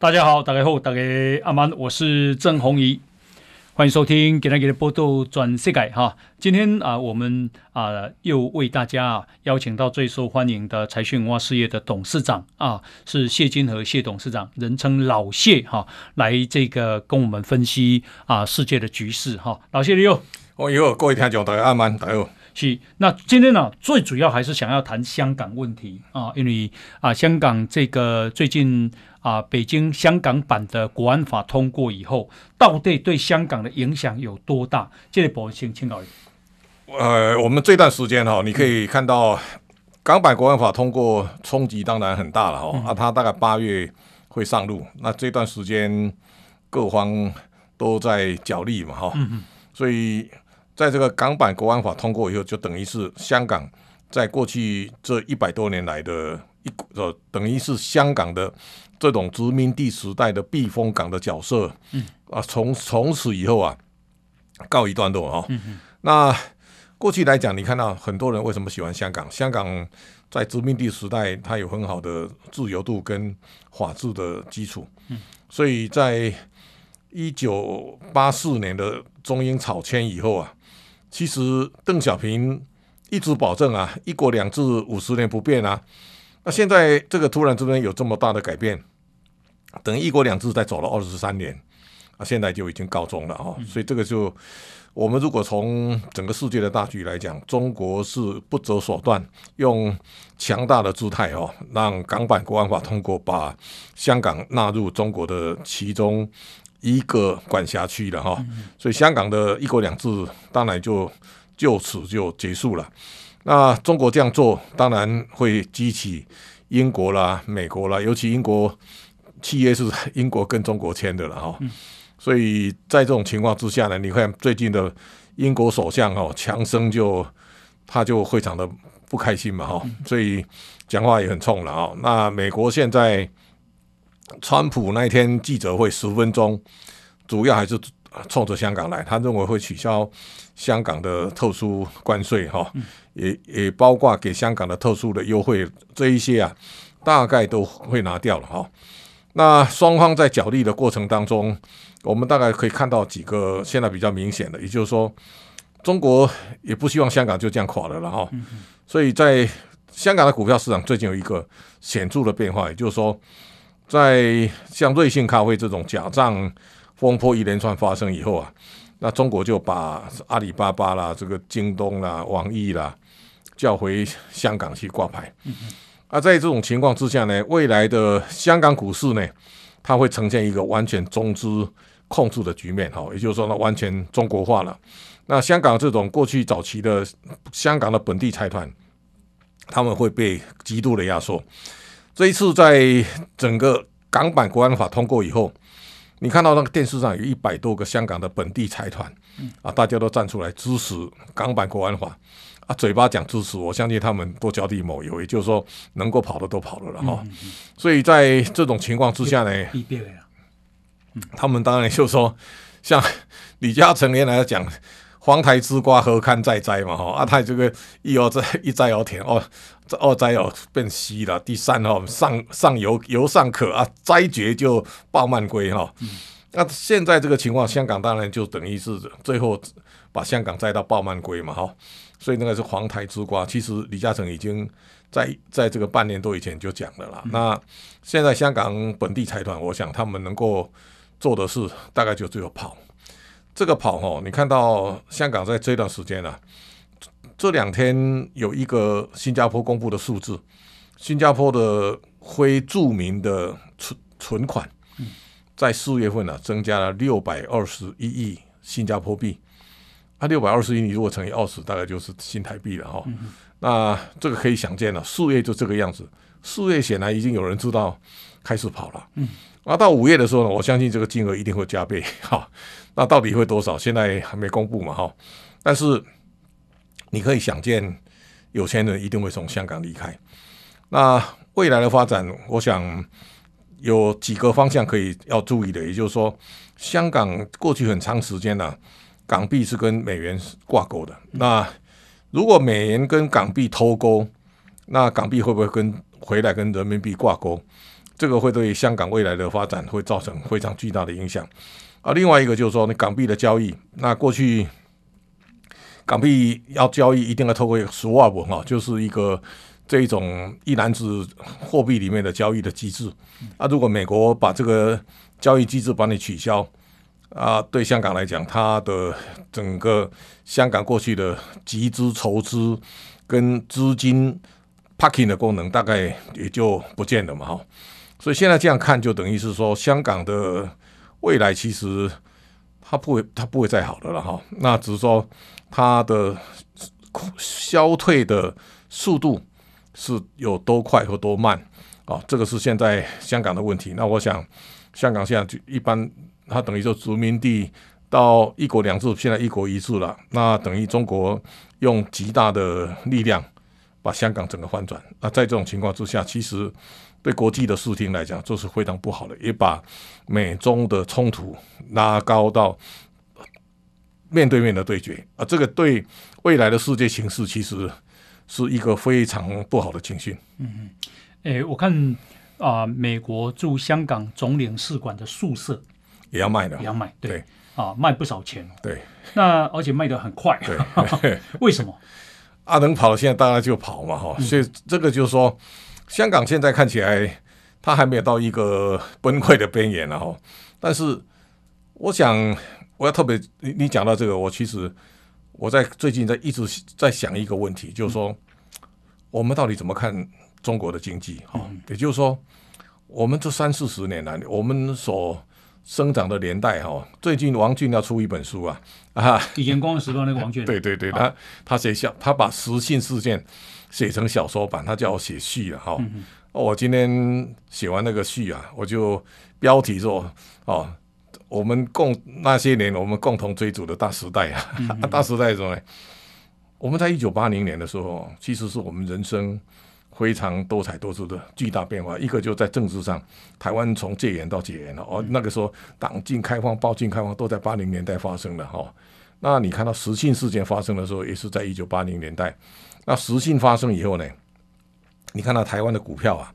大家好，大家好，大家阿曼，我是郑红怡，欢迎收听今天的报道全世界哈。今天啊，我们啊又为大家啊邀请到最受欢迎的财讯文化事业的董事长啊，是谢金河谢董事长，人称老谢哈，来这个跟我们分析啊世界的局势哈。老谢你好，我以后各位听众大家阿曼，大家好。是，那今天呢、啊，最主要还是想要谈香港问题啊，因为啊，香港这个最近啊，北京香港版的国安法通过以后，到底对香港的影响有多大？这里博先请教你。呃，我们这段时间哈、哦，你可以看到港版国安法通过冲击当然很大了哦，嗯、啊，它大概八月会上路，那这段时间各方都在角力嘛哈、哦，嗯、所以。在这个港版国安法通过以后，就等于是香港在过去这一百多年来的一呃，等于是香港的这种殖民地时代的避风港的角色，嗯啊，从从此以后啊，告一段落啊。嗯、那过去来讲，你看到很多人为什么喜欢香港？香港在殖民地时代，它有很好的自由度跟法治的基础，嗯，所以在一九八四年的中英草签以后啊。其实邓小平一直保证啊，一国两制五十年不变啊。那现在这个突然之间有这么大的改变，等于一国两制再走了二十三年啊，现在就已经告终了啊。所以这个就我们如果从整个世界的大局来讲，中国是不择手段，用强大的姿态哦，让港版国安法通过，把香港纳入中国的其中。一个管辖区了哈，所以香港的一国两制当然就就此就结束了。那中国这样做，当然会激起英国啦、美国啦，尤其英国契约是英国跟中国签的了哈。所以在这种情况之下呢，你看最近的英国首相哦，强生就他就非常的不开心嘛哈，所以讲话也很冲了啊。那美国现在。川普那一天记者会十分钟，主要还是冲着香港来。他认为会取消香港的特殊关税，哈，也也包括给香港的特殊的优惠，这一些啊，大概都会拿掉了，哈。那双方在角力的过程当中，我们大概可以看到几个现在比较明显的，也就是说，中国也不希望香港就这样垮了了，哈。所以在香港的股票市场最近有一个显著的变化，也就是说。在像瑞幸咖啡这种假账风波一连串发生以后啊，那中国就把阿里巴巴啦、这个京东啦、网易啦叫回香港去挂牌。啊，在这种情况之下呢，未来的香港股市呢，它会呈现一个完全中资控制的局面，哈，也就是说呢，完全中国化了。那香港这种过去早期的香港的本地财团，他们会被极度的压缩。这一次，在整个港版国安法通过以后，你看到那个电视上有一百多个香港的本地财团，啊，大家都站出来支持港版国安法，啊，嘴巴讲支持，我相信他们都脚底抹油，也就是说，能够跑的都跑了了哈。所以在这种情况之下呢，他们当然就说，像李嘉诚原来讲。黄台之瓜何堪再摘嘛？哈，啊，他这个一而再，一摘而甜哦，这二摘哦变稀了。第三哈，上上游游尚可啊，摘绝就爆满归哈。那现在这个情况，香港当然就等于是最后把香港摘到爆满归嘛？哈，所以那个是黄台之瓜。其实李嘉诚已经在在这个半年多以前就讲了啦。那现在香港本地财团，我想他们能够做的事，大概就只有跑。这个跑哦，你看到香港在这段时间啊，这两天有一个新加坡公布的数字，新加坡的非著名的存存款，在四月份啊增加了六百二十一亿新加坡币，啊，六百二十一，你如果乘以二十，大概就是新台币了哈。那这个可以想见了，四月就这个样子，四月显然已经有人知道开始跑了，嗯，那，到五月的时候呢，我相信这个金额一定会加倍哈。那到底会多少？现在还没公布嘛，哈。但是你可以想见，有钱人一定会从香港离开。那未来的发展，我想有几个方向可以要注意的。也就是说，香港过去很长时间呢、啊，港币是跟美元挂钩的。那如果美元跟港币脱钩，那港币会不会跟回来跟人民币挂钩？这个会对香港未来的发展会造成非常巨大的影响。啊，另外一个就是说，你港币的交易，那过去港币要交易一定要透过 swap 哈，就是一个这一种一篮子货币里面的交易的机制。啊，如果美国把这个交易机制帮你取消，啊，对香港来讲，它的整个香港过去的集资筹资跟资金 parking 的功能大概也就不见了嘛，哈。所以现在这样看，就等于是说香港的。未来其实它不会，它不会再好的了哈。那只是说它的消退的速度是有多快和多慢啊？这个是现在香港的问题。那我想，香港现在就一般，它等于说殖民地到一国两制，现在一国一制了。那等于中国用极大的力量把香港整个翻转。那在这种情况之下，其实。对国际的视听来讲，这是非常不好的，也把美中的冲突拉高到面对面的对决啊！这个对未来的世界形势其实是一个非常不好的情绪。嗯嗯，诶，我看啊、美国驻香港总领事馆的宿舍也要卖的，也要卖，对，啊，卖不少钱。对，那而且卖的很快。对，为什么？啊，能跑，现在大家就跑嘛，哈、嗯，所以这个就是说。香港现在看起来，它还没有到一个崩溃的边缘了哈。但是，我想我要特别你你讲到这个，我其实我在最近在一直在想一个问题，就是说我们到底怎么看中国的经济？哈，也就是说，我们这三四十年来，我们所生长的年代哈，最近王俊要出一本书啊啊，以前《光时报》那个王俊，对 对对，他他写小，他把实信事件。写成小说版，他叫我写序了哈。嗯、我今天写完那个序啊，我就标题说：哦，我们共那些年我们共同追逐的大时代啊，嗯、啊 大时代是什么呢？我们在一九八零年的时候，其实是我们人生非常多彩多姿的巨大变化。一个就在政治上，台湾从戒严到解严了哦，那个时候党禁开放、报禁开放都在八零年代发生的哈。那你看到实信事件发生的时候，也是在一九八零年代。那实信发生以后呢，你看到台湾的股票啊，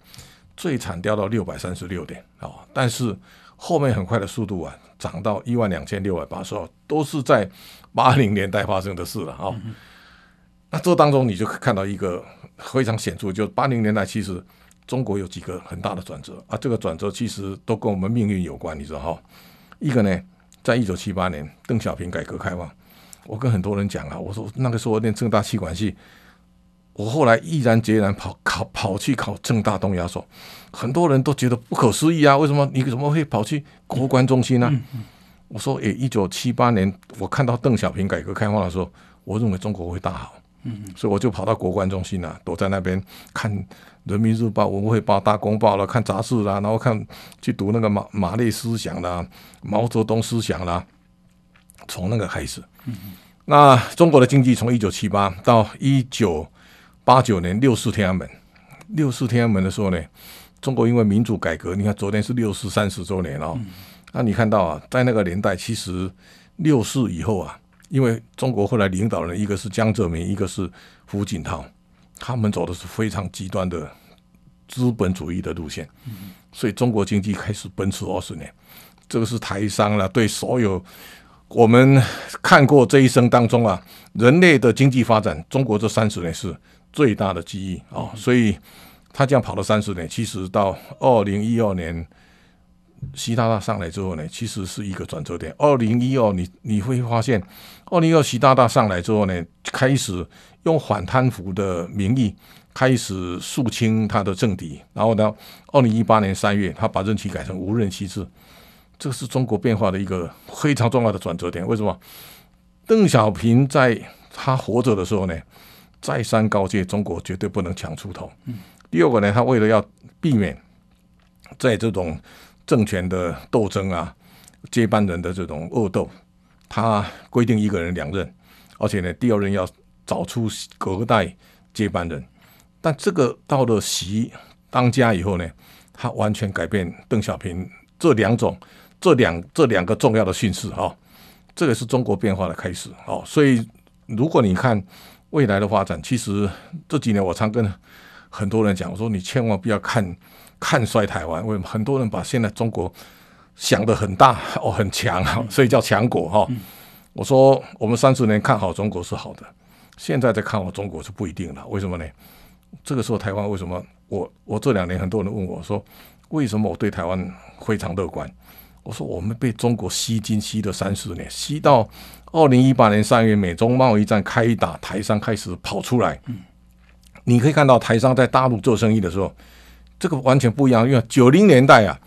最惨掉到六百三十六点啊，但是后面很快的速度啊，涨到一万两千六百八十二，都是在八零年代发生的事了啊。那这当中你就看到一个非常显著，就八零年代其实中国有几个很大的转折啊，这个转折其实都跟我们命运有关，你知道哈？一个呢，在一九七八年邓小平改革开放，我跟很多人讲啊，我说那个时候我念正大气管系。我后来毅然决然跑考跑去考正大东亚所，很多人都觉得不可思议啊！为什么你怎么会跑去国关中心呢？嗯嗯、我说：诶，一九七八年我看到邓小平改革开放的时候，我认为中国会大好，嗯、所以我就跑到国关中心啊，躲在那边看《人民日报》《文汇报》《大公报》了，看杂志啦，然后看去读那个马马列思想啦、毛泽东思想啦，从那个开始。嗯、那中国的经济从一九七八到一九。八九年六四天安门，六四天安门的时候呢，中国因为民主改革，你看昨天是六四三十周年哦。那你看到啊，在那个年代，其实六四以后啊，因为中国后来领导人一个是江泽民，一个是胡锦涛，他们走的是非常极端的资本主义的路线，所以中国经济开始奔驰二十年。这个是台商了，对所有我们看过这一生当中啊，人类的经济发展，中国这三十年是。最大的记忆啊、哦，所以他这样跑了三十年，其实到二零一二年习大大上来之后呢，其实是一个转折点。二零一二，你你会发现，二零一二习大大上来之后呢，开始用反贪腐的名义开始肃清他的政敌，然后呢，二零一八年三月，他把任期改成无任期制，这是中国变化的一个非常重要的转折点。为什么？邓小平在他活着的时候呢，再三告诫中国绝对不能抢出头。第二个呢，他为了要避免在这种政权的斗争啊、接班人的这种恶斗，他规定一个人两任，而且呢，第二任要找出隔代接班人。但这个到了习当家以后呢，他完全改变邓小平这两种、这两这两个重要的训示啊，这个是中国变化的开始啊。所以如果你看。未来的发展，其实这几年我常跟很多人讲，我说你千万不要看看衰台湾？为什么很多人把现在中国想得很大 哦，很强，所以叫强国哈？我说我们三十年看好中国是好的，现在再看好中国是不一定了。为什么呢？这个时候台湾为什么？我我这两年很多人问我说，为什么我对台湾非常乐观？我说我们被中国吸金吸了三十年，吸到二零一八年三月美中贸易战开打，台商开始跑出来。你可以看到台商在大陆做生意的时候，这个完全不一样。因为九零年代啊，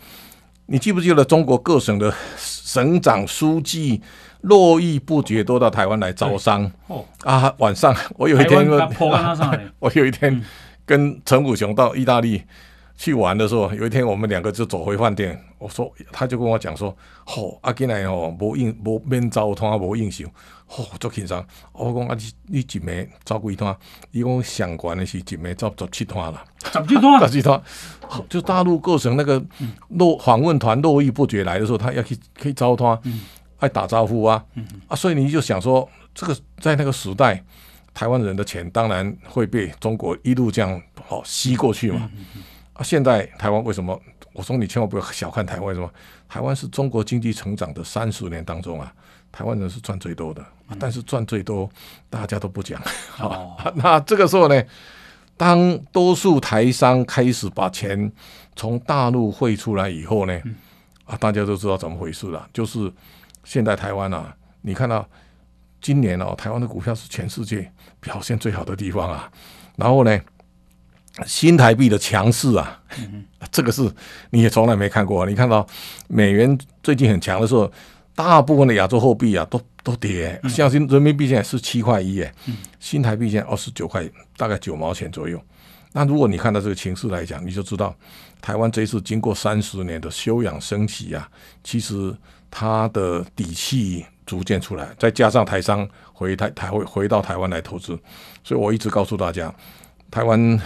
你记不记得中国各省的省长、书记络绎不绝都到台湾来招商？哦啊，晚上我有一天，我有一天 跟陈武雄到意大利。去玩的时候，有一天我们两个就走回饭店。我说，他就跟我讲说：“吼、哦，阿进来哦，无应无免招摊，无应酬，吼、哦，足紧张。”我讲啊，你你一暝招几摊？伊讲上关的是一暝招十七摊啦，十七摊，十七摊。就大陆构成那个络访问团络绎不绝来的时候，他要去可以招他，爱打招呼啊，啊，所以你就想说，这个在那个时代，台湾人的钱当然会被中国一路这样好吸过去嘛。啊，现在台湾为什么？我说你千万不要小看台湾，为什么？台湾是中国经济成长的三十年当中啊，台湾人是赚最多的，但是赚最多大家都不讲。好，那这个时候呢，当多数台商开始把钱从大陆汇出来以后呢，啊，大家都知道怎么回事了。就是现在台湾啊，你看到今年哦，台湾的股票是全世界表现最好的地方啊，然后呢，新台币的强势啊，这个是你也从来没看过。你看到美元最近很强的时候，大部分的亚洲货币啊都都跌。像新人民币现在是七块一，哎，新台币现在二十九块，大概九毛钱左右。那如果你看到这个情势来讲，你就知道台湾这一次经过三十年的休养生息啊，其实它的底气逐渐出来，再加上台商回台台回回到台湾来投资，所以我一直告诉大家，台湾。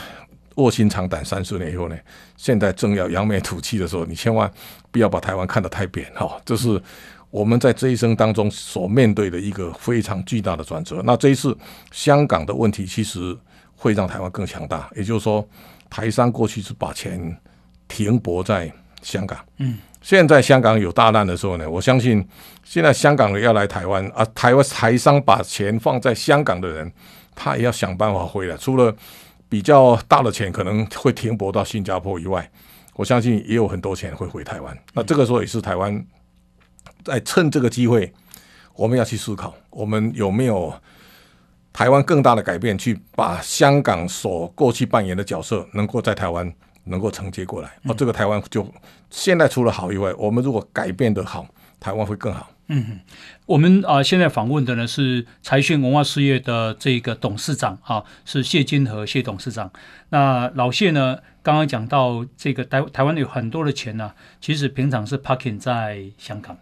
卧薪尝胆三十年以后呢，现在正要扬眉吐气的时候，你千万不要把台湾看得太扁哈。这是我们在这一生当中所面对的一个非常巨大的转折。那这一次香港的问题，其实会让台湾更强大。也就是说，台商过去是把钱停泊在香港，嗯，现在香港有大难的时候呢，我相信现在香港人要来台湾啊，台湾台商把钱放在香港的人，他也要想办法回来，除了。比较大的钱可能会停泊到新加坡以外，我相信也有很多钱会回台湾。那这个时候也是台湾在趁这个机会，我们要去思考，我们有没有台湾更大的改变，去把香港所过去扮演的角色，能够在台湾能够承接过来。哦，这个台湾就现在除了好以外，我们如果改变的好，台湾会更好。嗯，我们啊现在访问的呢是财讯文化事业的这个董事长啊，是谢金河谢董事长。那老谢呢，刚刚讲到这个台台湾有很多的钱呢、啊，其实平常是 parking 在香港，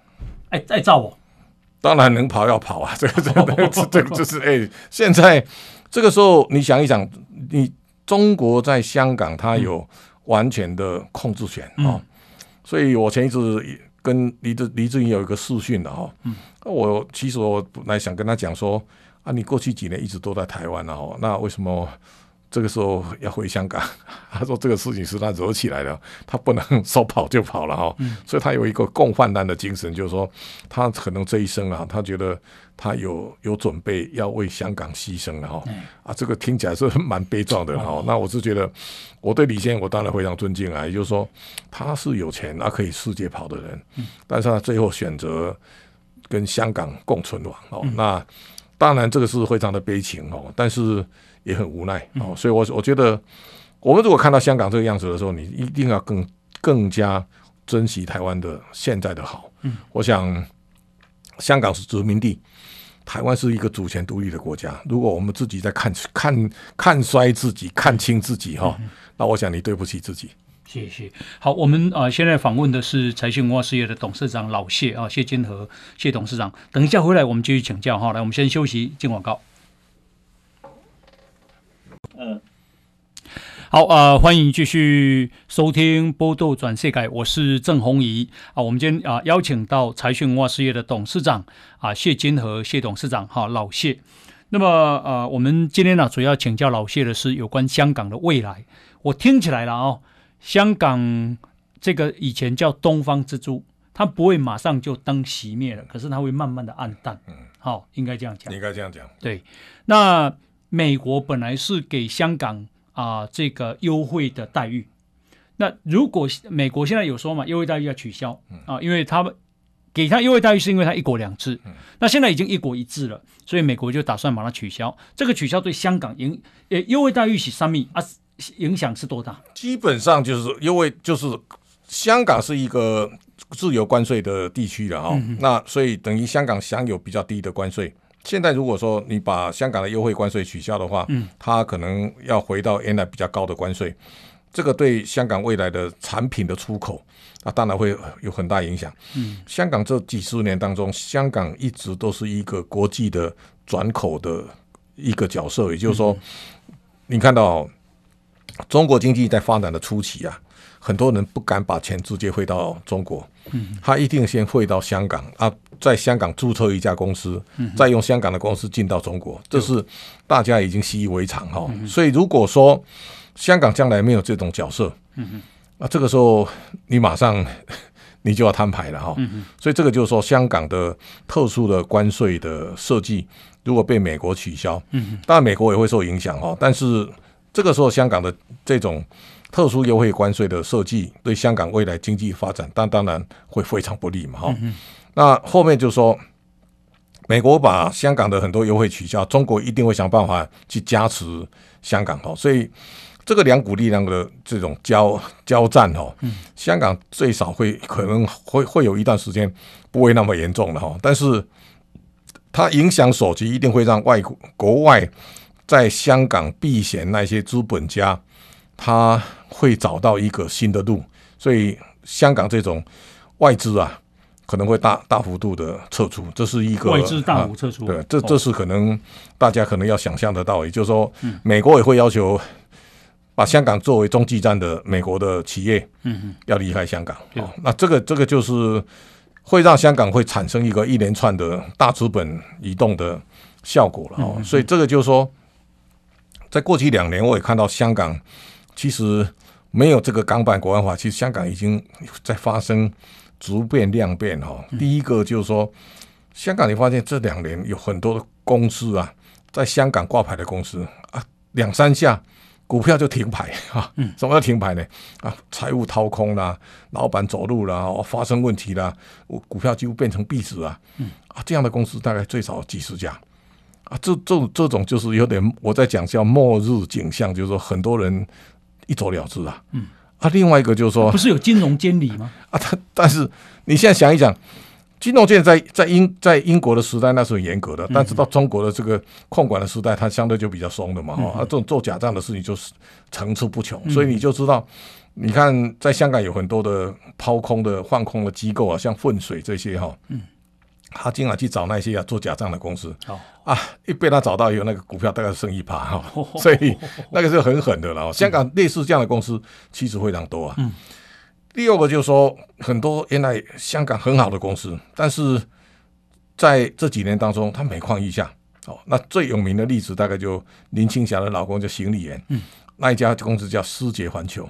哎再，照我，当然能跑要跑啊，这个这个这个就是哎，现在这个时候你想一想，你中国在香港它有完全的控制权啊、所以我前一次。跟黎志黎志英有一个视讯的哈，嗯，我其实我本来想跟他讲说啊，你过去几年一直都在台湾了，那为什么这个时候要回香港？他说这个事情是他惹起来的，他不能说跑就跑了哈，所以他有一个共患难的精神，就是说他可能这一生啊，他觉得。他有有准备要为香港牺牲了哈，啊，这个听起来是蛮悲壮的哈。那我是觉得，我对李先，我当然非常尊敬啊。也就是说，他是有钱，他可以世界跑的人，但是他最后选择跟香港共存亡哦。那当然这个是非常的悲情哦，但是也很无奈哦。所以，我我觉得，我们如果看到香港这个样子的时候，你一定要更更加珍惜台湾的现在的好。嗯我想香港是殖民地。台湾是一个主权独立的国家，如果我们自己在看看看衰自己、看清自己哈，那我想你对不起自己。谢谢。好，我们啊、呃，现在访问的是财讯文化事业的董事长老谢啊，谢金河谢董事长。等一下回来，我们继续请教哈。来，我们先休息，进广告。嗯。好啊、呃，欢迎继续收听《报道转世改》，我是郑红怡啊。我们今天啊邀请到财讯文化事业的董事长啊谢金和谢董事长哈、啊、老谢。那么呃、啊，我们今天呢主要请教老谢的是有关香港的未来。我听起来了啊，香港这个以前叫东方之珠，它不会马上就灯熄灭了，可是它会慢慢的暗淡。嗯，好、哦，应该这样讲。应该这样讲。对，那美国本来是给香港啊、呃、这个优惠的待遇，那如果美国现在有说嘛，优惠待遇要取消啊，因为他们。给他优惠待遇是因为他一国两制，那现在已经一国一制了，所以美国就打算把它取消。这个取消对香港影呃优惠待遇是什么啊？影响是多大？基本上就是优惠，就是香港是一个自由关税的地区了哈、哦，那所以等于香港享有比较低的关税。现在如果说你把香港的优惠关税取消的话，嗯，它可能要回到原来比较高的关税。这个对香港未来的产品的出口啊，当然会有很大影响。嗯，香港这几十年当中，香港一直都是一个国际的转口的一个角色。也就是说，嗯、你看到中国经济在发展的初期啊，很多人不敢把钱直接汇到中国，嗯，他一定先汇到香港啊，在香港注册一家公司，再用香港的公司进到中国，这是大家已经习以为常哈。所以如果说香港将来没有这种角色，那这个时候你马上 你就要摊牌了哈，所以这个就是说香港的特殊的关税的设计，如果被美国取消，当然美国也会受影响哦，但是这个时候香港的这种特殊优惠关税的设计，对香港未来经济发展，但当然会非常不利嘛哈，嗯，那后面就说美国把香港的很多优惠取消，中国一定会想办法去加持香港哈，所以。这个两股力量的这种交交战哈，香港最少会可能会会有一段时间不会那么严重的哈，但是它影响所及，一定会让外国国外在香港避险那些资本家，他会找到一个新的路，所以香港这种外资啊，可能会大大幅度的撤出，这是一个外资大幅撤出，对，这这是可能大家可能要想象得到，也就是说，美国也会要求。把香港作为中继站的美国的企业，嗯要离开香港，哦，那这个这个就是会让香港会产生一个一连串的大资本移动的效果了哦，所以这个就是说，在过去两年我也看到香港其实没有这个港版国安法，其实香港已经在发生逐变量变哈。第一个就是说，香港你发现这两年有很多的公司啊，在香港挂牌的公司啊，两三下。股票就停牌啊？什么叫停牌呢？啊，财务掏空啦，老板走路啦，发生问题啦，股票几乎变成壁纸啊！啊，这样的公司大概最少几十家啊，这这这种就是有点我在讲叫末日景象，就是说很多人一走了之啊。嗯，啊，另外一个就是说，不是有金融监理吗？啊，他但是你现在想一想。金融界在在英在英国的时代那是很严格的，但是到中国的这个控管的时代，它相对就比较松的嘛。哈、嗯，啊，这种做假账的事情就是层出不穷，嗯、所以你就知道，你看在香港有很多的抛空的放空的机构啊，像混水这些哈，嗯，他经常去找那些要做假账的公司，哦、啊，一被他找到以后，那个股票大概剩一趴哈，所以那个是很狠的了。嗯、香港类似这样的公司其实非常多啊。嗯。第二个就是说，很多原来香港很好的公司，但是在这几年当中，它每况愈下。哦，那最有名的例子大概就林青霞的老公叫邢立言，嗯，那一家公司叫思捷环球，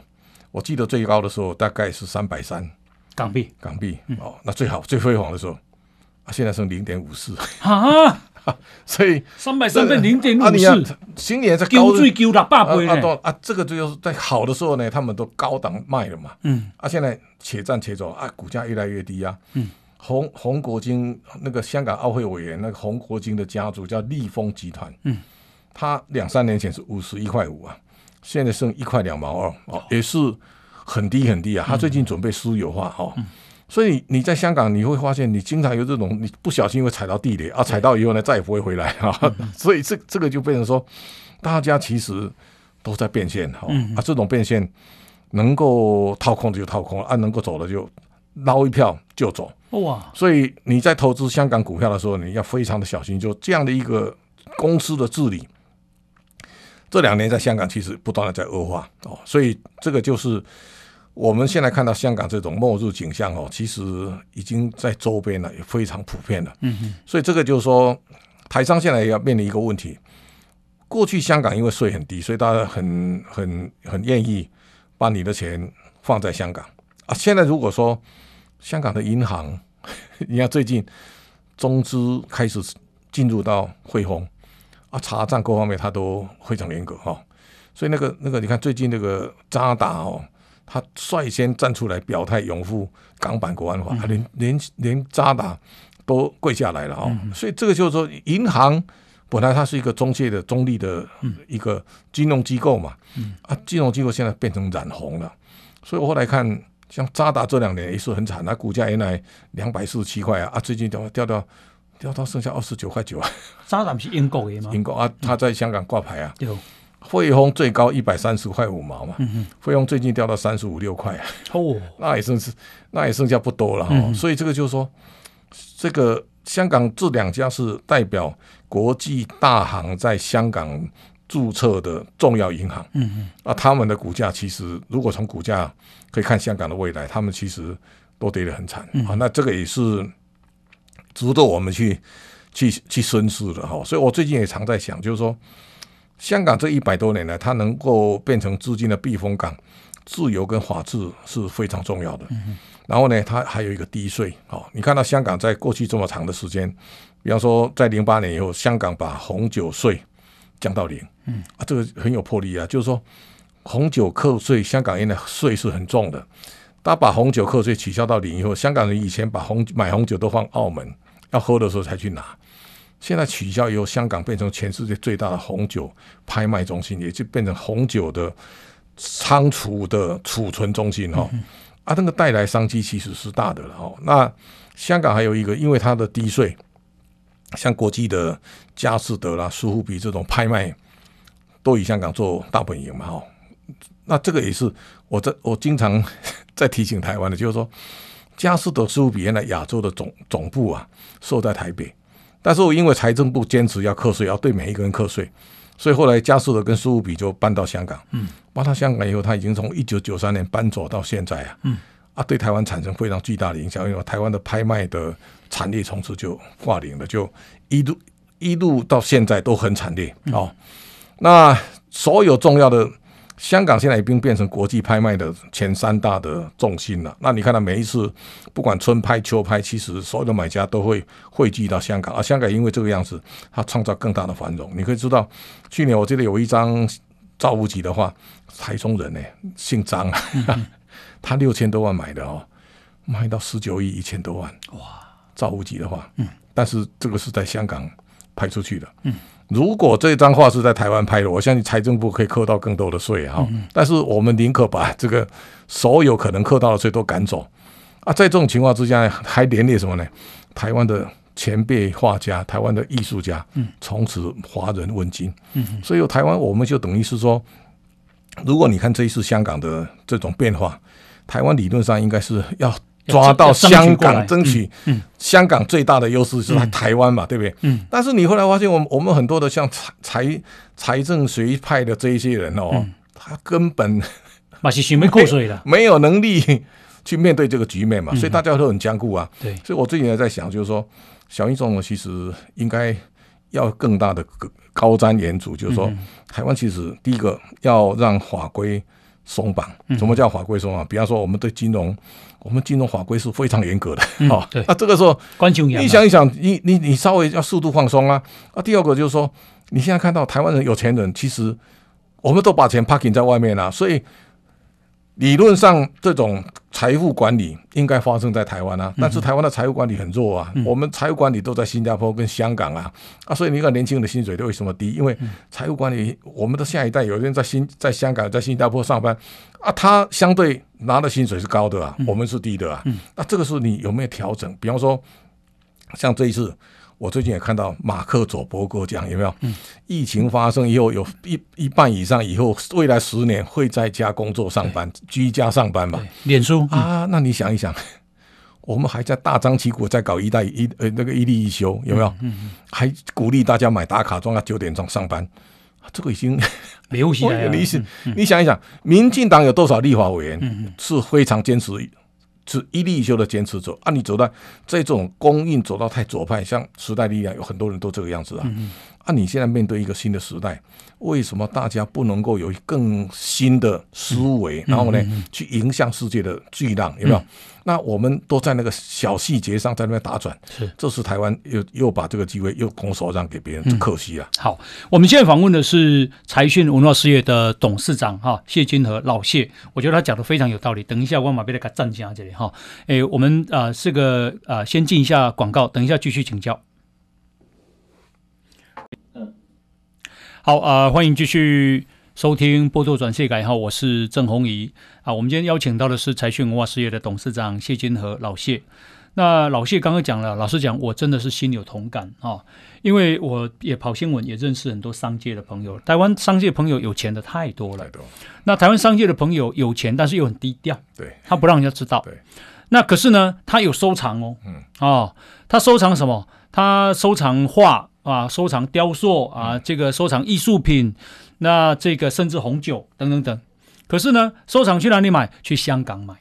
我记得最高的时候大概是三百三。港币，港币哦，那最好最辉煌的时候，啊，现在剩零点五四啊。所以三百三变零点五四，新年在高最高六百倍啊，啊，这个就是在好的时候呢，他们都高档卖了嘛。嗯，啊，现在且战且走啊，股价越来越低啊。嗯，洪洪国金那个香港奥会委员，那个洪国金的家族叫利丰集团。嗯，他两三年前是五十一块五啊，现在剩一块两毛二哦，也是很低很低啊。他最近准备私有化哦。嗯所以你在香港，你会发现你经常有这种，你不小心会踩到地雷啊，踩到以后呢，再也不会回来啊。所以这这个就变成说，大家其实都在变现哈啊，这种变现能够掏空的就掏空，啊，能够走的就捞一票就走。哇！所以你在投资香港股票的时候，你要非常的小心，就这样的一个公司的治理，这两年在香港其实不断的在恶化哦，所以这个就是。我们现在看到香港这种末日景象哦，其实已经在周边了，也非常普遍了。嗯哼，所以这个就是说，台商现在也要面临一个问题。过去香港因为税很低，所以大家很很很愿意把你的钱放在香港啊。现在如果说香港的银行，你看最近中资开始进入到汇丰啊，查账各方面它都非常严格哈。所以那个那个，你看最近那个渣打哦，他率先站出来表态拥护港版国安法，他连连连渣打都跪下来了哦。所以这个就是说，银行本来它是一个中介的中立的一个金融机构嘛，啊，金融机构现在变成染红了。所以我后来看，像渣打这两年也是很惨，它股价原来两百四十七块啊，啊，最近掉掉到掉到剩下二十九块九啊。渣打是英国的吗？英国啊，他在香港挂牌啊。汇丰最高一百三十块五毛嘛，汇丰最近掉到三十五六块，哦，那也剩是那也剩下不多了哈，嗯、所以这个就是说，这个香港这两家是代表国际大行在香港注册的重要银行，嗯嗯，啊，他们的股价其实如果从股价可以看香港的未来，他们其实都跌得很惨，啊，那这个也是值得我们去去去深思的哈，所以我最近也常在想，就是说。香港这一百多年来，它能够变成资金的避风港，自由跟法治是非常重要的。然后呢，它还有一个低税。哦，你看到香港在过去这么长的时间，比方说在零八年以后，香港把红酒税降到零。嗯，啊，这个很有魄力啊。就是说，红酒课税，香港人的税是很重的。他把红酒课税取消到零以后，香港人以前把红买红酒都放澳门，要喝的时候才去拿。现在取消以后，香港变成全世界最大的红酒拍卖中心，也就变成红酒的仓储的储存中心哈。啊，那个带来商机其实是大的了哈。那香港还有一个，因为它的低税，像国际的佳士得啦、苏富比这种拍卖，都以香港做大本营嘛哈。那这个也是我在我经常在提醒台湾的，就是说佳士得、苏富比原来亚洲的总总部啊，设在台北。但是我因为财政部坚持要课税，要对每一个人课税，所以后来佳士得跟苏富比就搬到香港。嗯，搬到香港以后，他已经从一九九三年搬走到现在啊。嗯，啊，对台湾产生非常巨大的影响，因为台湾的拍卖的产业从此就挂零了，就一路一路到现在都很惨烈。哦，那所有重要的。香港现在已经变成国际拍卖的前三大的重心了。那你看到每一次，不管春拍秋拍，其实所有的买家都会汇聚到香港。而香港因为这个样子，它创造更大的繁荣。你可以知道，去年我记得有一张赵无极的画，台中人呢，姓张，他六千多万买的哦，卖到十九亿一千多万。哇，赵无极的画，嗯，但是这个是在香港拍出去的，嗯。如果这张画是在台湾拍的，我相信财政部可以扣到更多的税哈。但是我们宁可把这个所有可能扣到的税都赶走啊！在这种情况之下，还连累什么呢？台湾的前辈画家、台湾的艺术家，从此华人问津。所以台湾我们就等于是说，如果你看这一次香港的这种变化，台湾理论上应该是要。抓到香港，争取香港最大的优势是在台湾嘛，对不对？嗯。但是你后来发现，我们我们很多的像财财财政学派的这一些人哦，他根本 没有能力去面对这个局面嘛，所以大家都很僵固啊。对。所以我最近也在想，就是说，小英总统其实应该要更大的高瞻远瞩，就是说，台湾其实第一个要让法规松绑。什么叫法规松绑？比方说，我们对金融。我们金融法规是非常严格的，哦，那这个时候，你想一想，你你你稍微要速度放松啊。啊，第二个就是说，你现在看到台湾人有钱人，其实我们都把钱 parking 在外面了，所以。理论上，这种财富管理应该发生在台湾啊，但是台湾的财务管理很弱啊。我们财务管理都在新加坡跟香港啊，啊，所以你看年轻人的薪水都为什么低？因为财务管理，我们的下一代有人在新在香港、在新加坡上班啊，他相对拿的薪水是高的啊，我们是低的啊。那这个时候你有没有调整？比方说，像这一次。我最近也看到马克·佐伯格讲，有没有？嗯、疫情发生以后，有一一半以上以后，未来十年会在家工作上班，居家上班吧？脸书啊，那你想一想，我们还在大张旗鼓在搞一带一呃那个一例一休，有没有？嗯嗯嗯、还鼓励大家买打卡，装到九点钟上班，这个已经流行了。你你想一想，民进党有多少立法委员是非常坚持？是一力一休的坚持者啊！你走到这种供应走到太左派，像时代力量有很多人都这个样子啊！啊，你现在面对一个新的时代，为什么大家不能够有更新的思维，嗯、然后呢，去迎向世界的巨浪？有没有？嗯、那我们都在那个小细节上在那边打转，是，这是台湾又又把这个机会又拱手让给别人，嗯、可惜啊。好，我们现在访问的是财讯文化事业的董事长哈谢金和老谢，我觉得他讲的非常有道理。等一下我马贝来给他站讲这里哈，哎，我们啊这个啊先进一下广告，等一下继续请教。好啊、呃，欢迎继续收听《波多转世改》哈，我是郑弘仪啊。我们今天邀请到的是财讯文化事业的董事长谢金河老谢。那老谢刚刚讲了，老实讲，我真的是心有同感啊，因为我也跑新闻，也认识很多商界的朋友。台湾商界朋友有钱的太多了，多那台湾商界的朋友有钱，但是又很低调，对，他不让人家知道。对，那可是呢，他有收藏哦，嗯，哦，他收藏什么？他收藏画。啊，收藏雕塑啊，这个收藏艺术品，那这个甚至红酒等等等。可是呢，收藏去哪里买？去香港买。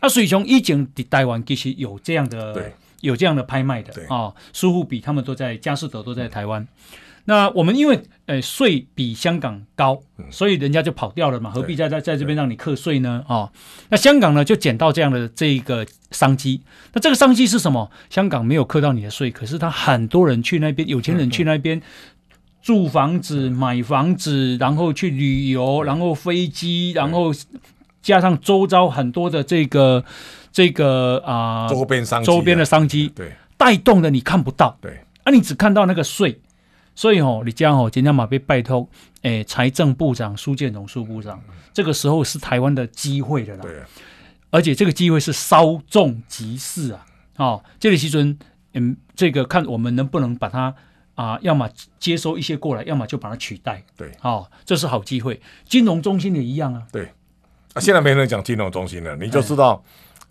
啊，所以从以前的台湾其实有这样的，有这样的拍卖的啊。苏富比他们都在佳士得都在台湾。嗯那我们因为呃税比香港高，所以人家就跑掉了嘛，何必在在在这边让你课税呢？啊、哦，那香港呢就捡到这样的这一个商机。那这个商机是什么？香港没有课到你的税，可是他很多人去那边，有钱人去那边住房子、买房子，然后去旅游，然后飞机，然后加上周遭很多的这个这个啊周边商周边的商机，对，带动的你看不到，对，啊，你只看到那个税。所以哦，你这样哦，今天马被拜托，诶，财政部长苏建荣苏部长，这个时候是台湾的机会的啦。对啊。而且这个机会是稍纵即逝啊！哦，这里其实嗯，这个看我们能不能把它啊，要么接收一些过来，要么就把它取代。对。哦，这是好机会。金融中心也一样啊。对。啊，现在没人讲金融中心了，你就知道，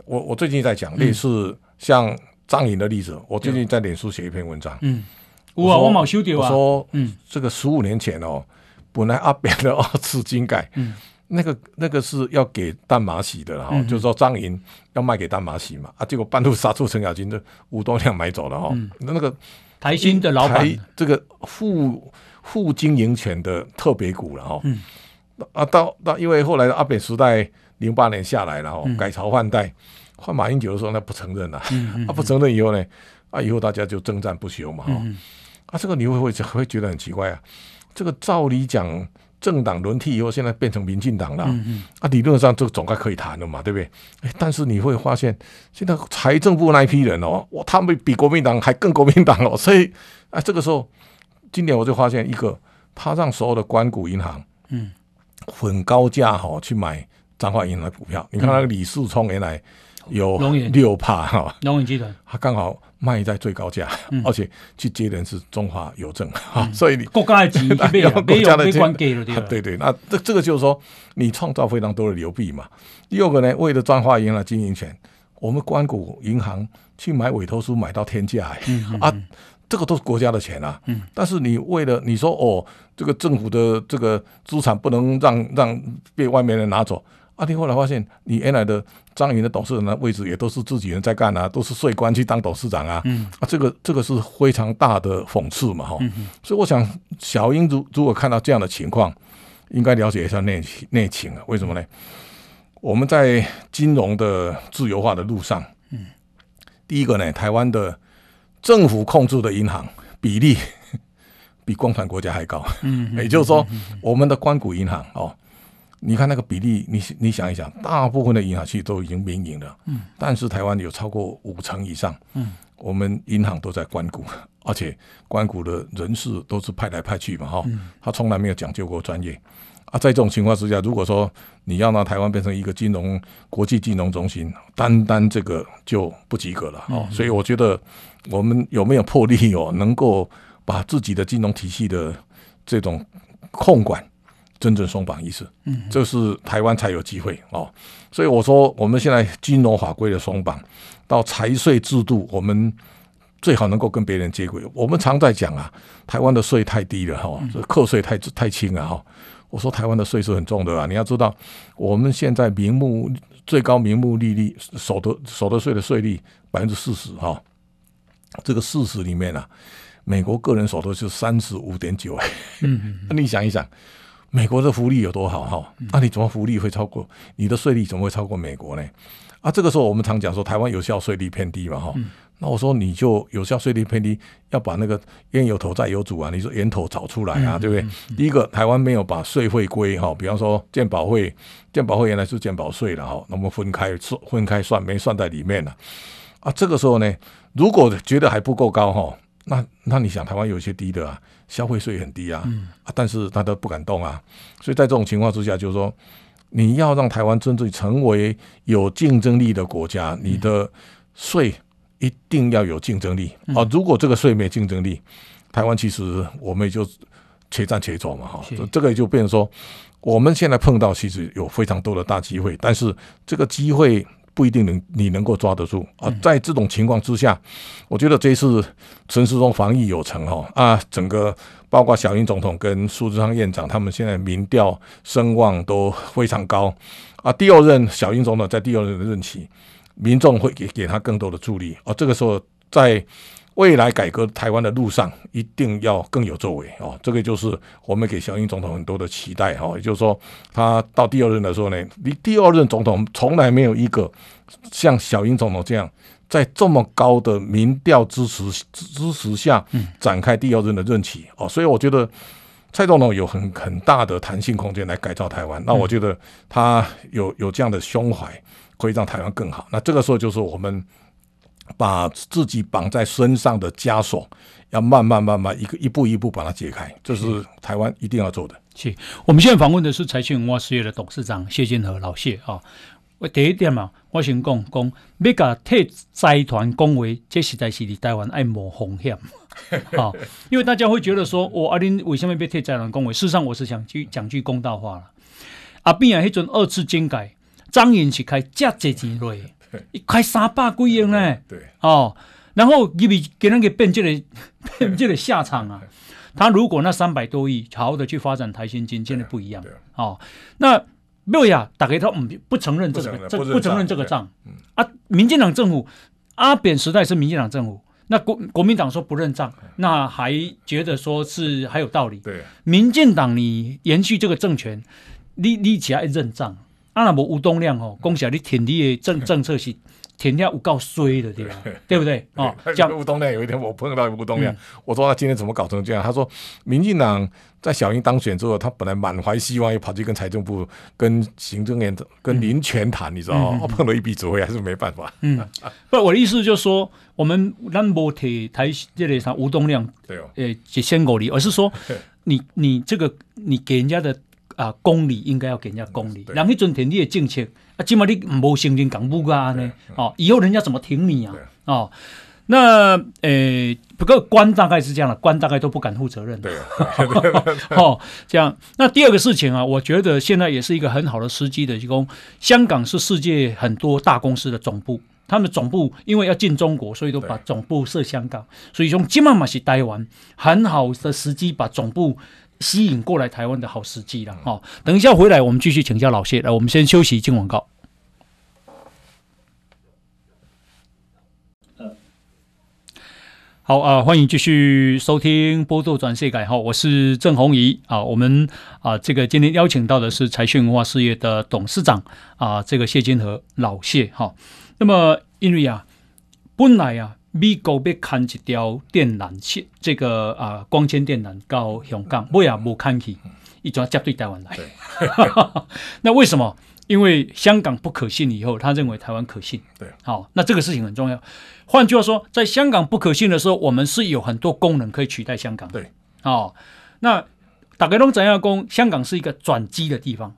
我我最近在讲类似像张颖的例子，我最近在脸书写一篇文章。嗯。我说我冇收到啊！我说，嗯，这个十五年前哦，本来阿扁的二次金改，嗯，那个那个是要给淡马锡的哈，就是说张营要卖给淡马锡嘛，啊，结果半路杀出程咬金，这五多两买走了哈。那那个台新的老板，这个副副经营权的特别股了哈。嗯，啊，到到因为后来阿扁时代零八年下来了哈，改朝换代，换马英九的时候那不承认了，啊，不承认以后呢，啊，以后大家就征战不休嘛哈。啊，这个你会会会觉得很奇怪啊！这个照理讲，政党轮替以后，现在变成民进党了，啊，理论上这个总该可以谈了嘛，对不对？哎，但是你会发现，现在财政部那一批人哦，哇，他们比国民党还更国民党哦，所以啊，这个时候，今年我就发现一个，他让所有的关谷银行，嗯，很高价哈去买彰化银行的股票。嗯、你看那个李世聪原来有六趴哈，龙眼集团，它刚好。卖在最高价，而且去接人是中华邮政哈，所以你国家的钱 没有国家的钱给了对对，那这这个就是说你创造非常多的流弊嘛。第二个呢，为了彰化银行经营权，我们关谷银行去买委托书买到天价啊，这个都是国家的钱啊。嗯但是你为了你说哦，这个政府的这个资产不能让让被外面人拿走。阿天后来发现，你原来的张云的董事长的位置也都是自己人在干啊，都是税官去当董事长啊。嗯，啊，这个这个是非常大的讽刺嘛，哈。嗯。所以我想，小英如如果看到这样的情况，应该了解一下内内情啊。为什么呢？我们在金融的自由化的路上，嗯，第一个呢，台湾的政府控制的银行比例 比共产国家还高。嗯。也就是说，我们的官股银行哦。你看那个比例，你你想一想，大部分的银行其实都已经民营了，嗯，但是台湾有超过五成以上，嗯，我们银行都在关谷，而且关谷的人事都是派来派去嘛，哈，嗯，他从来没有讲究过专业，啊，在这种情况之下，如果说你要让台湾变成一个金融国际金融中心，单单这个就不及格了，哦，所以我觉得我们有没有魄力哦，能够把自己的金融体系的这种控管。真正松绑意识，嗯，这是台湾才有机会哦。所以我说，我们现在金融法规的松绑，到财税制度，我们最好能够跟别人接轨。我们常在讲啊，台湾的税太低了哈，这课税太太轻了哈。我说台湾的税是很重的啊，你要知道，我们现在名目最高名目利率所得所得税的税率百分之四十哈，这个四十里面啊。美国个人所得是三十五点九，哎，嗯，那 你想一想，美国的福利有多好哈？那你怎么福利会超过你的税率？怎么会超过美国呢？啊，这个时候我们常讲说台湾有效税率偏低嘛，哈。那我说你就有效税率偏低，要把那个冤有头债有主啊，你说源头找出来啊，对不对？第一个，台湾没有把税会归哈，比方说健保会，健保会原来是健保税了哈，那么分开算，分开算，没算在里面了。啊，这个时候呢，如果觉得还不够高哈，那那你想台湾有一些低的啊，消费税很低啊，啊，但是他都不敢动啊，所以在这种情况之下，就是说你要让台湾真正成为有竞争力的国家，你的税。一定要有竞争力啊！如果这个税没竞争力，台湾其实我们也就且战且走嘛哈。这个也就变成说，我们现在碰到其实有非常多的大机会，但是这个机会不一定能你能够抓得住啊。在这种情况之下，我觉得这次陈世忠防疫有成哦啊，整个包括小英总统跟苏志昌院长，他们现在民调声望都非常高啊。第二任小英总统在第二任的任期。民众会给给他更多的助力啊，这个时候在未来改革台湾的路上，一定要更有作为哦。这个就是我们给小英总统很多的期待哈。也就是说，他到第二任的时候呢，你第二任总统从来没有一个像小英总统这样，在这么高的民调支持支持下展开第二任的任期哦。所以我觉得蔡总统有很很大的弹性空间来改造台湾。那我觉得他有有这样的胸怀。可以让台湾更好。那这个时候就是我们把自己绑在身上的枷锁，要慢慢慢慢一个一步一步把它解开，这是台湾一定要做的。是，我们现在访问的是财讯文化事业的董事长谢金河老谢啊。我第一点嘛，我先讲讲，要甲替财团讲话，这实在是离台湾爱冒风险啊。因为大家会觉得说，我阿林为什么被替财团讲话？事实上，我是想去讲句公道话了。阿扁啊，迄阵二次政改。张颖是开这济钱落，一开三百几亿呢。对，哦，然后因为给人给变这个 变这个下场啊。他如果那三百多亿好好的去发展台新金，真的不一样。哦，那没有呀，打给他，嗯，不承认这个，这不承认这个账。啊，民进党政府阿扁时代是民进党政府，那国国民党说不认账，那还觉得说是还有道理。对，民进党你延续这个政权，你你起来认账。啊，那无吴东亮哦，恭喜你挺你的政 政策是挺掉有够衰的 对吧？对不对？哦，讲吴东亮有一天我碰到吴东亮，我说他今天怎么搞成这样？他说，民进党在小英当选之后，他本来满怀希望，又跑去跟财政部、跟行政院长、跟林权谈，你知道吗？碰了一笔指挥，还是没办法。嗯，不，我的意思就是说，我们咱无提台这里上吴东亮，对哦，诶，就先鼓励，而是说，你你这个你给人家的。啊，公理应该要给人家公理，然后去遵循你的政策啊，起码你无行政港务啊呢，哦，以后人家怎么挺你啊？哦，那呃，不过官大概是这样的，官大概都不敢负责任。对，哦，这样。那第二个事情啊，我觉得现在也是一个很好的时机的，就说香港是世界很多大公司的总部，他们的总部因为要进中国，所以都把总部设香港，所以从今嘛嘛是台湾很好的时机，把总部。吸引过来台湾的好时机了哈！等一下回来，我们继续请教老谢。来，我们先休息，进广告。好啊，欢迎继续收听《波多转世改》哈，我是郑弘仪啊。我们啊，这个今天邀请到的是财讯文化事业的董事长啊，这个谢金河老谢哈。那么因为啊，本来啊。美国要牵一条电缆线，这个啊光纤电缆到香港，尾也无牵去，一抓接对台湾来。那为什么？因为香港不可信，以后他认为台湾可信。对，好，那这个事情很重要。换句话说，在香港不可信的时候，我们是有很多功能可以取代香港。对，好，那大家都知道说，香港是一个转机的地方。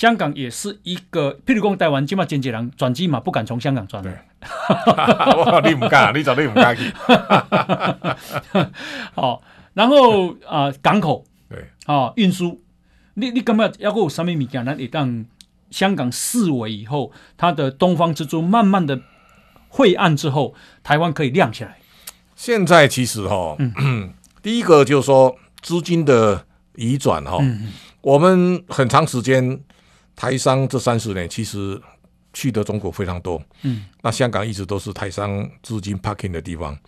香港也是一个，譬如讲台湾，起码经纪人转机嘛，不敢从香港转。对，你唔敢，你走你唔敢去。好，然后啊、呃，港口，对，啊、哦，运输，你你干嘛要有什么物件？那你当香港四维以后，它的东方之珠慢慢的晦暗之后，台湾可以亮起来。现在其实哈、哦嗯，第一个就是说资金的移转哈、哦嗯，我们很长时间。台商这三十年其实去的中国非常多，嗯，那香港一直都是台商资金 parking 的地方。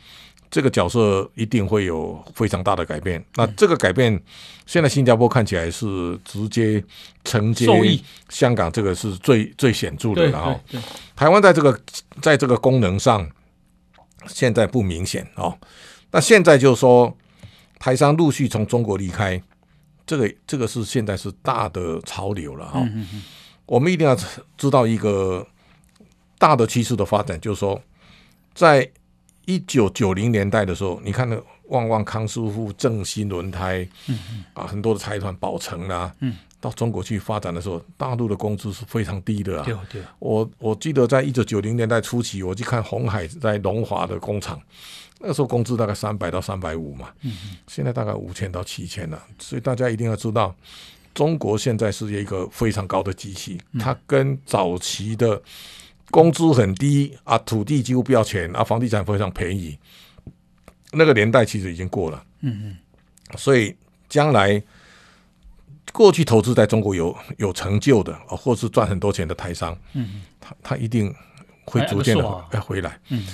这个角色一定会有非常大的改变。那这个改变，现在新加坡看起来是直接承接香港，这个是最最显著的。然后，台湾在这个在这个功能上现在不明显哦。那现在就是说，台商陆续从中国离开，这个这个是现在是大的潮流了哈。我们一定要知道一个大的趋势的发展，就是说，在一九九零年代的时候，你看那旺旺康师傅、正新轮胎，啊，很多的财团宝成啊，嗯，到中国去发展的时候，大陆的工资是非常低的啊。对对，我我记得在一九九零年代初期，我去看红海在龙华的工厂，那个时候工资大概三百到三百五嘛，嗯嗯，现在大概五千到七千了。所以大家一定要知道，中国现在是一个非常高的机器，它跟早期的。工资很低啊，土地几乎不要钱啊，房地产非常便宜。那个年代其实已经过了，嗯嗯。所以将来过去投资在中国有有成就的啊，或是赚很多钱的台商，嗯，他他一定会逐渐的要回来，嗯。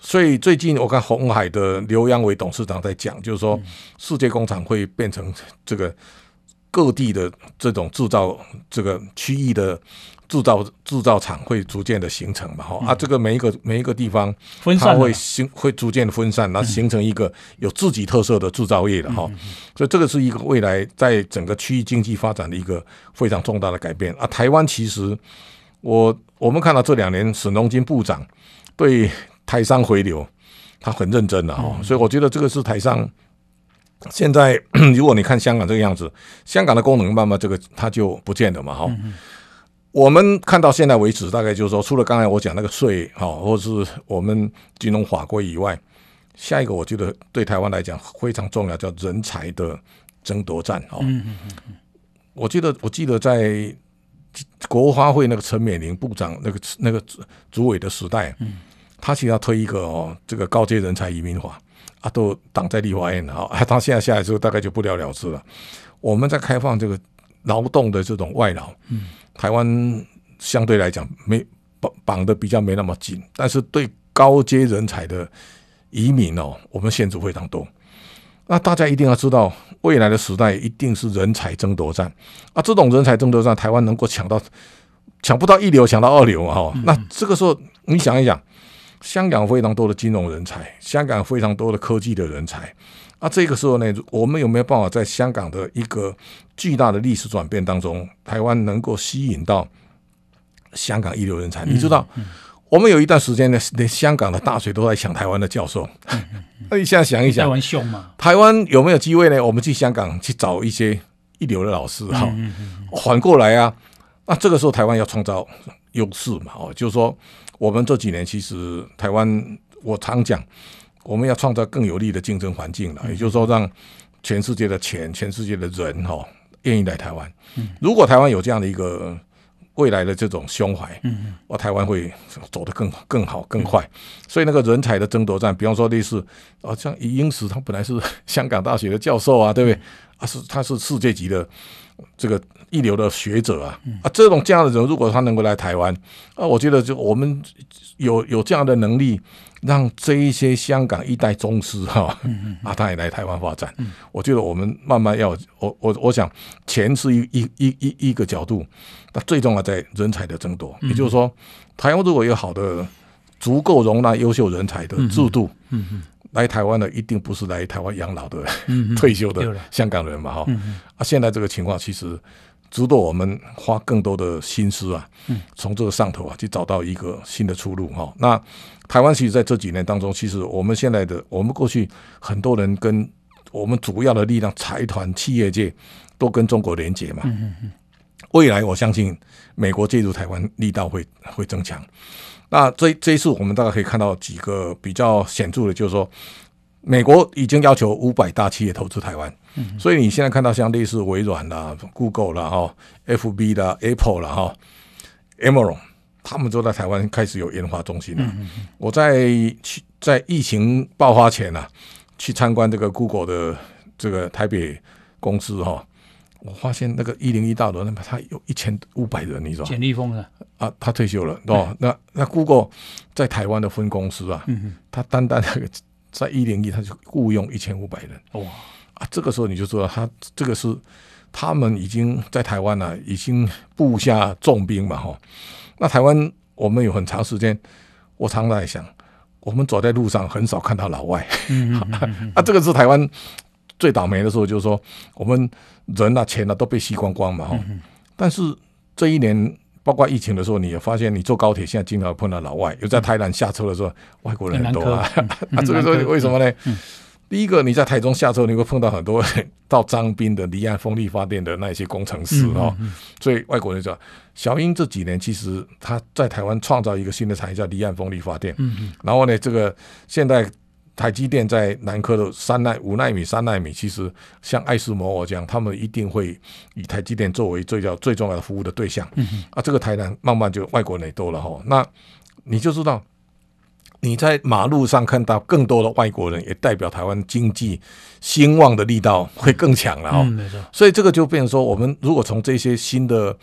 所以最近我看红海的刘扬伟董事长在讲，就是说世界工厂会变成这个各地的这种制造这个区域的。制造制造厂会逐渐的形成嘛？哈、嗯、啊，这个每一个每一个地方，它会形会逐渐的分散，然后形成一个有自己特色的制造业的哈。嗯、所以这个是一个未来在整个区域经济发展的一个非常重大的改变啊。台湾其实我我们看到这两年沈荣津部长对台商回流，他很认真的哈。所以我觉得这个是台商现在 如果你看香港这个样子，香港的功能慢慢这个它就不见了嘛哈。我们看到现在为止，大概就是说，除了刚才我讲那个税哈，或是我们金融法规以外，下一个我觉得对台湾来讲非常重要，叫人才的争夺战哦。我记得我记得在国花会那个陈美龄部长那个那个主委的时代，他其实要推一个哦，这个高阶人才移民法啊，都挡在立法院了啊，他现在下来之后大概就不了了之了。我们在开放这个劳动的这种外劳，嗯台湾相对来讲没绑绑的比较没那么紧，但是对高阶人才的移民哦，我们限制非常多。那大家一定要知道，未来的时代一定是人才争夺战啊！这种人才争夺战，台湾能够抢到抢不到一流，抢到二流啊！哈，那这个时候你想一想，香港非常多的金融人才，香港非常多的科技的人才。那、啊、这个时候呢，我们有没有办法在香港的一个巨大的历史转变当中，台湾能够吸引到香港一流人才？嗯、你知道，嗯、我们有一段时间呢，连香港的大学都在抢台湾的教授。那、你现在想一想，台湾凶吗？台湾有没有机会呢？我们去香港去找一些一流的老师哈，反过来啊，那这个时候台湾要创造优势嘛？哦，就是说，我们这几年其实台湾，我常讲。我们要创造更有利的竞争环境了，也就是说，让全世界的钱、全世界的人哈愿意来台湾。如果台湾有这样的一个未来的这种胸怀，嗯我台湾会走得更更好、更快。所以那个人才的争夺战，比方说类似啊，像英石，他本来是香港大学的教授啊，对不对？啊，是他是世界级的这个一流的学者啊，啊，这种这样的人，如果他能够来台湾，啊，我觉得就我们有有这样的能力。让这一些香港一代宗师哈，啊，他也来台湾发展。我觉得我们慢慢要，我我我想，钱是一一一一一个角度，那最重要在人才的争夺。也就是说，台湾如果有好的、足够容纳优秀人才的制度，来台湾的一定不是来台湾养老的退休的香港人嘛哈。啊，现在这个情况其实。值得我们花更多的心思啊，从这个上头啊去找到一个新的出路哈。那台湾其实在这几年当中，其实我们现在的我们过去很多人跟我们主要的力量财团企业界都跟中国连结嘛。未来我相信美国介入台湾力道会会增强。那这这一次我们大概可以看到几个比较显著的，就是说。美国已经要求五百大企业投资台湾，所以你现在看到像类似微软啦、Google 啦、哈、FB 啦、Apple 啦、哈、Amazon，他们都在台湾开始有研发中心了。我在去在疫情爆发前啊，去参观这个 Google 的这个台北公司哈，我发现那个一零一大楼那么他有一千五百人，你知道吗？简立峰啊，他退休了哦。那那 Google 在台湾的分公司啊，他单单那个。在一零一他就雇佣一千五百人。哇啊，这个时候你就知道他这个是他们已经在台湾呢、啊，已经布下重兵嘛哈。那台湾我们有很长时间，我常常在想，我们走在路上很少看到老外。嗯嗯嗯嗯 啊，这个是台湾最倒霉的时候，就是说我们人啊钱啊都被吸光光嘛哈。但是这一年。包括疫情的时候，你也发现，你坐高铁现在经常碰到老外，有在台南下车的时候，外国人很多啊。啊，这个时候为什么呢？第一个，你在台中下车，你会碰到很多到彰滨的离岸风力发电的那些工程师哦。所以外国人说，小英这几年其实他在台湾创造一个新的产业叫离岸风力发电。然后呢，这个现在。台积电在南科的三奈五奈米、三奈米，其实像爱斯摩尔这样，他们一定会以台积电作为最要最重要的服务的对象。嗯、哼啊，这个台南慢慢就外国人也多了哈。那你就知道，你在马路上看到更多的外国人，也代表台湾经济兴旺的力道会更强了哈。嗯、没错。所以这个就变成说，我们如果从这些新的。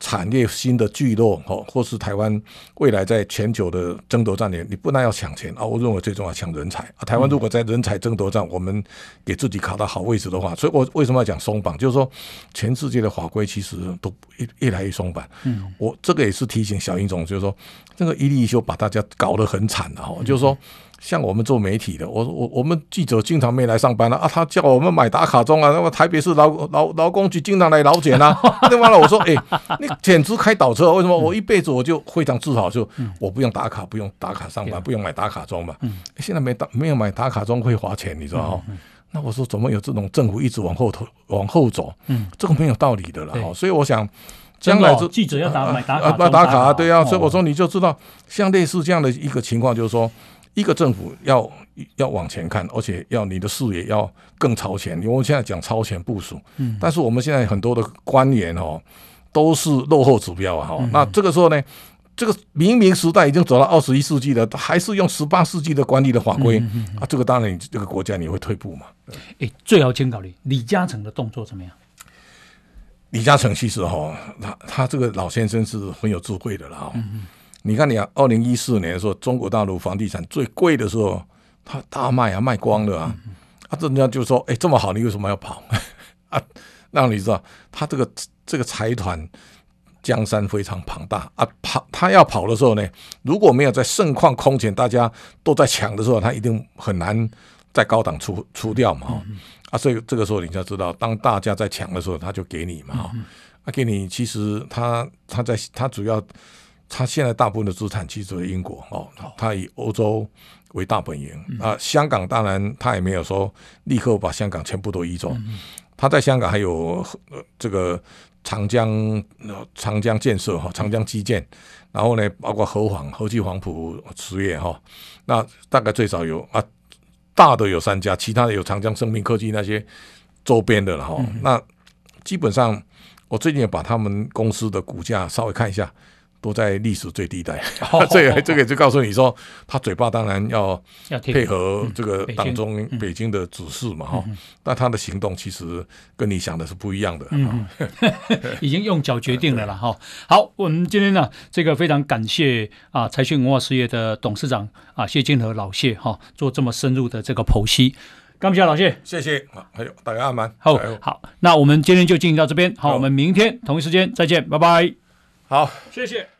产业新的聚落，哦，或是台湾未来在全球的争夺战里，你不但要抢钱啊，我认为最重要抢人才啊。台湾如果在人才争夺战，我们给自己卡到好位置的话，所以我为什么要讲松绑？就是说，全世界的法规其实都越越来越松绑。嗯，我这个也是提醒小英总，就是说，这个一例一休把大家搞得很惨的哈，就是说。像我们做媒体的，我我我们记者经常没来上班了啊，他叫我们买打卡钟啊，那么台北市劳劳劳工局经常来劳检啊，对完了我说，哎、欸，你简直开倒车，为什么？我一辈子我就非常自豪，就我不用打卡，不用打卡上班，不用买打卡钟嘛。现在没打没有买打卡钟会花钱，你知道吗？那我说怎么有这种政府一直往后头往后走？嗯，这个没有道理的了哈。所以我想，将来这记者要打买打卡买打卡，对啊。所以我说你就知道，像类似这样的一个情况，就是说。一个政府要要往前看，而且要你的视野要更超前。因为我们现在讲超前部署，嗯，但是我们现在很多的官员哦，都是落后指标啊，哈、嗯。那这个时候呢，这个明明时代已经走到二十一世纪了，还是用十八世纪的管理的法规、啊，这个当然你这个国家你会退步嘛。哎，最好先考虑李嘉诚的动作怎么样？李嘉诚其实哈，他他这个老先生是很有智慧的了哈。你看，你啊，二零一四年的时候，中国大陆房地产最贵的时候，他大卖啊，卖光了啊！啊，人家就说：“哎，这么好，你为什么要跑？” 啊，让你知道，他这个这个财团江山非常庞大啊。跑，他要跑的时候呢，如果没有在盛况空前，大家都在抢的时候，他一定很难在高档出出掉嘛。啊，所以这个时候你就要知道，当大家在抢的时候，他就给你嘛。啊，给你，其实他他在他主要。他现在大部分的资产其实是英国哦，他以欧洲为大本营啊。香港当然他也没有说立刻把香港全部都移走，他在香港还有这个长江长江建设哈，长江基建，然后呢，包括河黄、和记黄埔实业哈，那大概最少有啊大的有三家，其他的有长江生命科技那些周边的了哈。那基本上我最近也把他们公司的股价稍微看一下。都在历史最低带，这这个就告诉你说，他嘴巴当然要配合这个党中北京的指示嘛哈，但他的行动其实跟你想的是不一样的，嗯，已经用脚决定了了哈。好，我们今天呢，这个非常感谢啊，财讯文化事业的董事长啊，谢金和老谢哈，做这么深入的这个剖析，感谢老谢，谢谢。啊，还有大家安安，好，好，那我们今天就进行到这边，好，我们明天同一时间再见，拜拜，好，谢谢。